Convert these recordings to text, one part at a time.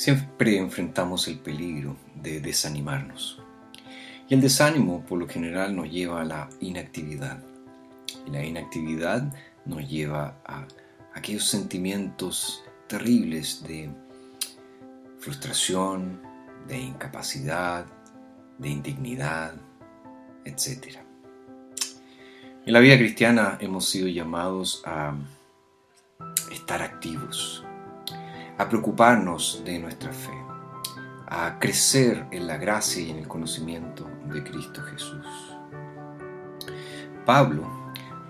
Siempre enfrentamos el peligro de desanimarnos. Y el desánimo por lo general nos lleva a la inactividad. Y la inactividad nos lleva a aquellos sentimientos terribles de frustración, de incapacidad, de indignidad, etc. En la vida cristiana hemos sido llamados a estar activos, a preocuparnos de nuestra fe, a crecer en la gracia y en el conocimiento de Cristo Jesús. Pablo,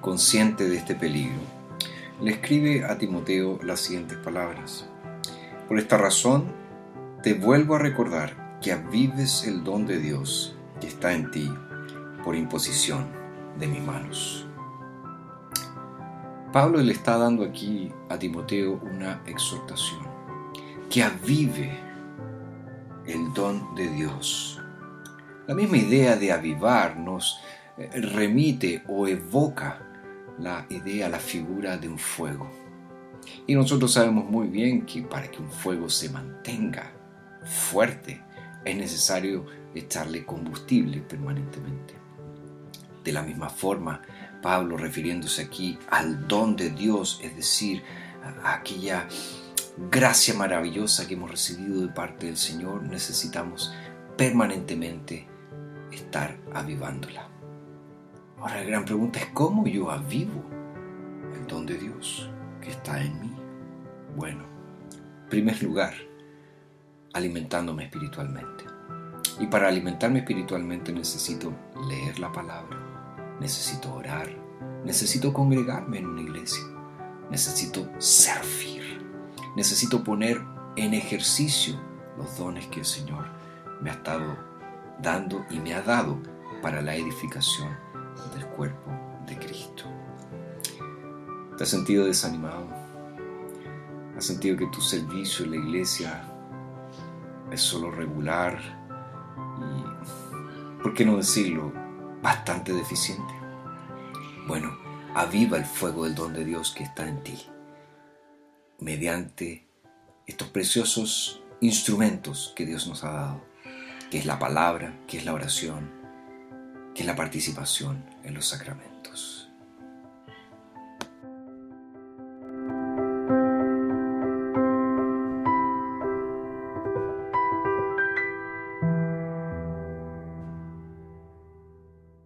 consciente de este peligro, le escribe a Timoteo las siguientes palabras. Por esta razón, te vuelvo a recordar que avives el don de Dios que está en ti por imposición de mis manos. Pablo le está dando aquí a Timoteo una exhortación que avive el don de Dios. La misma idea de avivar nos eh, remite o evoca la idea, la figura de un fuego. Y nosotros sabemos muy bien que para que un fuego se mantenga fuerte es necesario echarle combustible permanentemente. De la misma forma, Pablo refiriéndose aquí al don de Dios, es decir, a aquella gracia maravillosa que hemos recibido de parte del Señor, necesitamos permanentemente estar avivándola. Ahora la gran pregunta es cómo yo avivo el don de Dios que está en mí. Bueno, en primer lugar, alimentándome espiritualmente. Y para alimentarme espiritualmente necesito leer la palabra, necesito orar, necesito congregarme en una iglesia, necesito servir necesito poner en ejercicio los dones que el Señor me ha estado dando y me ha dado para la edificación del cuerpo de Cristo. ¿Te has sentido desanimado? ¿Has sentido que tu servicio en la iglesia es solo regular y, por qué no decirlo, bastante deficiente? Bueno, aviva el fuego del don de Dios que está en ti mediante estos preciosos instrumentos que Dios nos ha dado, que es la palabra, que es la oración, que es la participación en los sacramentos.